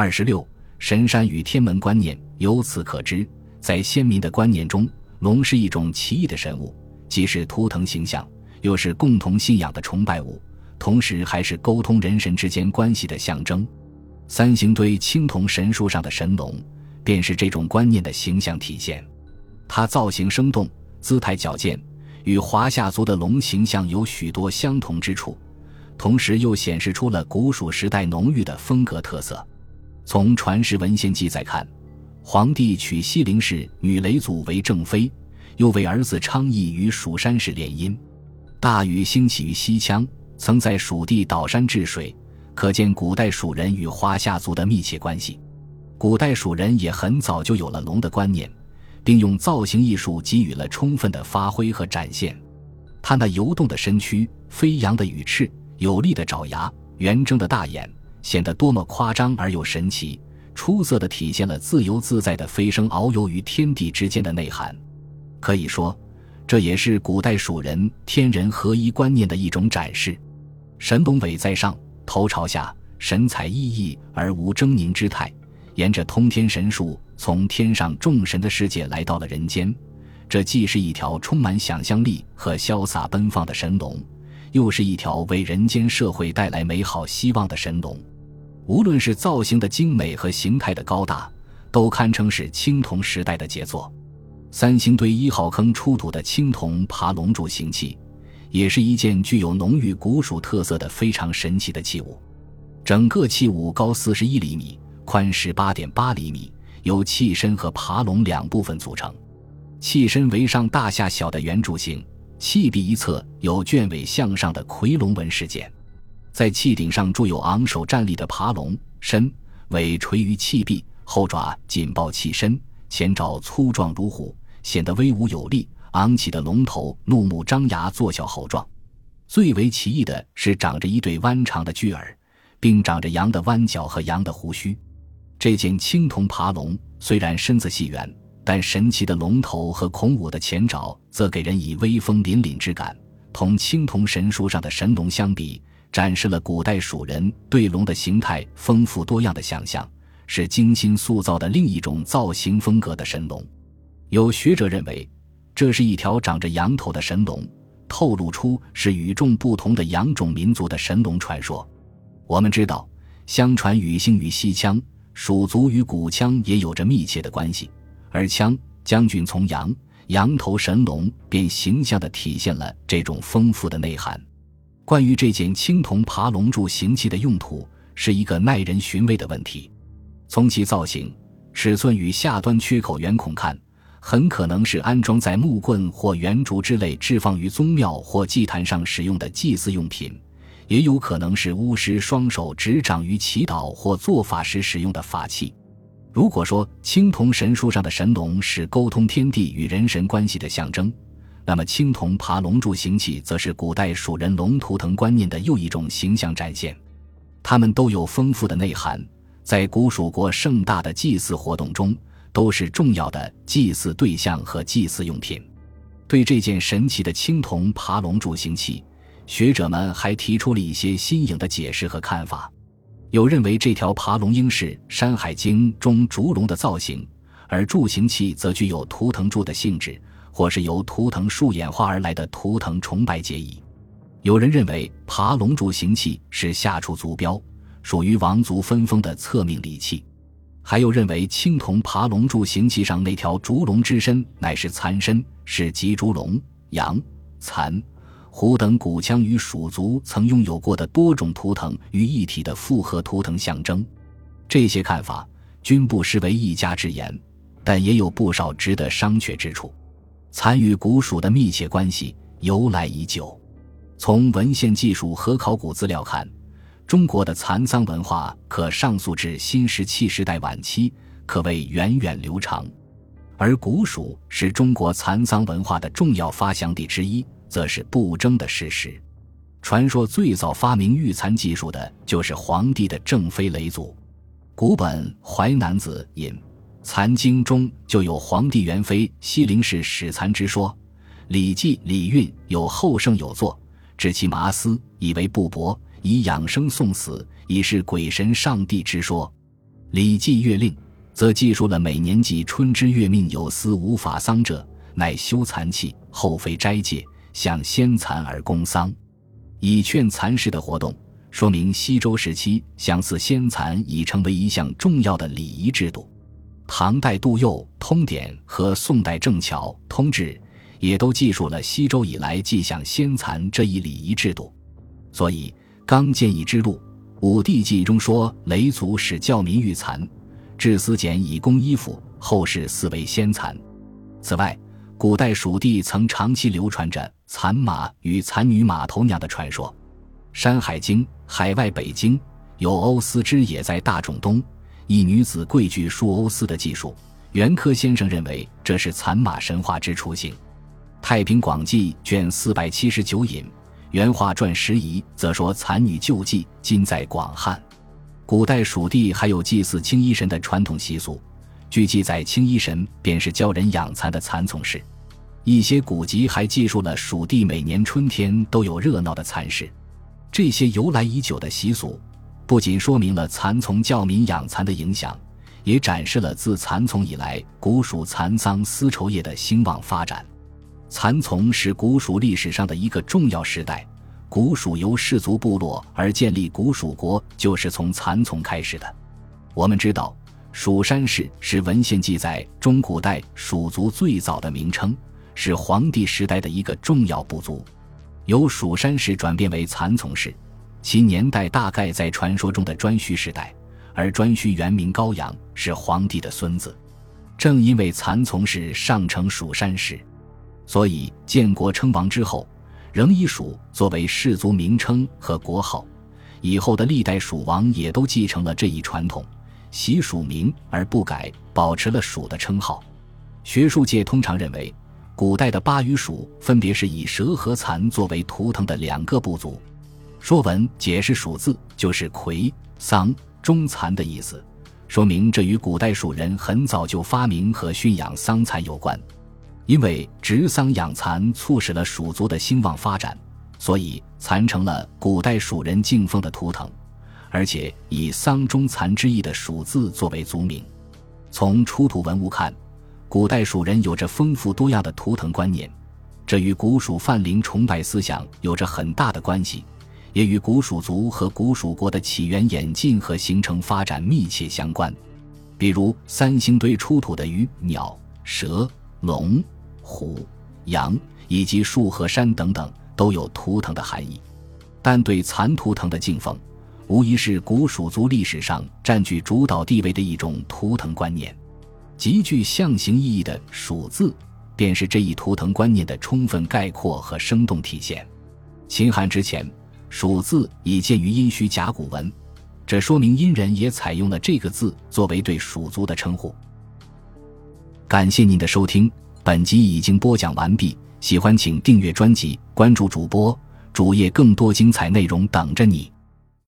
二十六，神山与天门观念，由此可知，在先民的观念中，龙是一种奇异的神物，既是图腾形象，又是共同信仰的崇拜物，同时还是沟通人神之间关系的象征。三星堆青铜神树上的神龙，便是这种观念的形象体现。它造型生动，姿态矫健，与华夏族的龙形象有许多相同之处，同时又显示出了古蜀时代浓郁的风格特色。从传世文献记载看，皇帝娶西陵氏女雷祖为正妃，又为儿子昌邑与蜀山氏联姻。大禹兴起于西羌，曾在蜀地岛山治水，可见古代蜀人与华夏族的密切关系。古代蜀人也很早就有了龙的观念，并用造型艺术给予了充分的发挥和展现。他那游动的身躯、飞扬的羽翅、有力的爪牙、圆睁的大眼。显得多么夸张而又神奇，出色的体现了自由自在的飞升遨游于天地之间的内涵。可以说，这也是古代蜀人天人合一观念的一种展示。神龙尾在上，头朝下，神采奕奕而无狰狞之态，沿着通天神树从天上众神的世界来到了人间。这既是一条充满想象力和潇洒奔放的神龙，又是一条为人间社会带来美好希望的神龙。无论是造型的精美和形态的高大，都堪称是青铜时代的杰作。三星堆一号坑出土的青铜爬龙柱形器，也是一件具有浓郁古蜀特色的非常神奇的器物。整个器物高四十一厘米，宽十八点八厘米，由器身和爬龙两部分组成。器身为上大下小的圆柱形，器壁一侧有卷尾向上的夔龙纹饰件。在器顶上铸有昂首站立的爬龙，身尾垂于器壁，后爪紧抱器身，前爪粗壮如虎，显得威武有力。昂起的龙头怒目张牙，作小吼状。最为奇异的是，长着一对弯长的巨耳，并长着羊的弯角和羊的胡须。这件青铜爬龙虽然身子细圆，但神奇的龙头和孔武的前爪则给人以威风凛凛之感。同青铜神书上的神龙相比，展示了古代蜀人对龙的形态丰富多样的想象，是精心塑造的另一种造型风格的神龙。有学者认为，这是一条长着羊头的神龙，透露出是与众不同的羊种民族的神龙传说。我们知道，相传禹兴与西羌、蜀族与古羌也有着密切的关系，而枪将军从羊，羊头神龙便形象地体现了这种丰富的内涵。关于这件青铜爬龙柱形器的用途，是一个耐人寻味的问题。从其造型、尺寸与下端缺口圆孔看，很可能是安装在木棍或圆竹之类置放于宗庙或祭坛上使用的祭祀用品，也有可能是巫师双手执掌于祈祷或做法时使用的法器。如果说青铜神树上的神龙是沟通天地与人神关系的象征，那么，青铜爬龙柱形器则是古代蜀人龙图腾观念的又一种形象展现。它们都有丰富的内涵，在古蜀国盛大的祭祀活动中，都是重要的祭祀对象和祭祀用品。对这件神奇的青铜爬龙柱形器，学者们还提出了一些新颖的解释和看法。有认为这条爬龙应是《山海经》中烛龙的造型，而柱形器则具有图腾柱的性质。或是由图腾树演化而来的图腾崇拜结义。有人认为爬龙柱形器是下处族标，属于王族分封的册命礼器；还有认为青铜爬龙柱形器上那条烛龙之身乃是蚕身，是吉烛龙、羊、蚕、虎等古羌与蜀族曾拥有过的多种图腾于一体的复合图腾象征。这些看法均不失为一家之言，但也有不少值得商榷之处。蚕与古蜀的密切关系由来已久，从文献技术和考古资料看，中国的蚕桑文化可上溯至新石器时代晚期，可谓源远流长。而古蜀是中国蚕桑文化的重要发祥地之一，则是不争的事实。传说最早发明玉蚕技术的就是黄帝的正妃雷祖。古本《淮南子》引。蚕经中就有皇帝元妃西陵氏始蚕之说，《礼记·礼运》有后圣有作，指其麻丝以为布帛，以养生送死，以是鬼神上帝之说。礼记月令》则记述了每年季春之月命有司无法丧者，乃修蚕器，后妃斋戒，向先蚕而公桑，以劝蚕食的活动，说明西周时期相似先蚕已成为一项重要的礼仪制度。唐代杜佑《通典》和宋代郑巧《通志》也都记述了西周以来祭享先蚕这一礼仪制度。所以，《刚建议之录》《武帝记》中说：“雷族使教民育蚕，至丝茧以供衣服，后世四为先蚕。”此外，古代蜀地曾长期流传着蚕马与蚕女马头娘的传说，《山海经·海外北经》有欧司之也在大冢东。一女子跪具数欧司的技术，袁科先生认为这是蚕马神话之雏形。《太平广记》卷四百七十九引《原画传拾遗》则说蚕女救济今在广汉。古代蜀地还有祭祀青衣神的传统习俗，据记载，青衣神便是教人养蚕的蚕丛氏。一些古籍还记述了蜀地每年春天都有热闹的蚕事。这些由来已久的习俗。不仅说明了蚕丛教民养蚕的影响，也展示了自蚕丛以来古蜀蚕桑丝绸业的兴旺发展。蚕丛是古蜀历史上的一个重要时代，古蜀由氏族部落而建立古蜀国就是从蚕丛开始的。我们知道，蜀山氏是文献记载中古代蜀族最早的名称，是黄帝时代的一个重要部族，由蜀山氏转变为蚕丛氏。其年代大概在传说中的颛顼时代，而颛顼原名高阳，是皇帝的孙子。正因为蚕丛氏上承蜀山氏，所以建国称王之后，仍以蜀作为氏族名称和国号。以后的历代蜀王也都继承了这一传统，习蜀名而不改，保持了蜀的称号。学术界通常认为，古代的巴与蜀分别是以蛇和蚕作为图腾的两个部族。《说文》解释“蜀”字就是“葵、桑、中蚕”的意思，说明这与古代蜀人很早就发明和驯养桑蚕有关。因为植桑养蚕促使了蜀族的兴旺发展，所以蚕成了古代蜀人敬奉的图腾，而且以“桑中蚕”之意的“蜀”字作为族名。从出土文物看，古代蜀人有着丰富多样的图腾观念，这与古蜀泛灵崇拜思想有着很大的关系。也与古蜀族和古蜀国的起源、演进和形成发展密切相关。比如三星堆出土的鱼、鸟、蛇、龙、虎、羊以及树和山等等，都有图腾的含义。但对蚕图腾的敬奉，无疑是古蜀族历史上占据主导地位的一种图腾观念。极具象形意义的“蜀”字，便是这一图腾观念的充分概括和生动体现。秦汉之前。蜀字已见于殷墟甲骨文，这说明殷人也采用了这个字作为对蜀族的称呼。感谢您的收听，本集已经播讲完毕。喜欢请订阅专辑，关注主播主页，更多精彩内容等着你。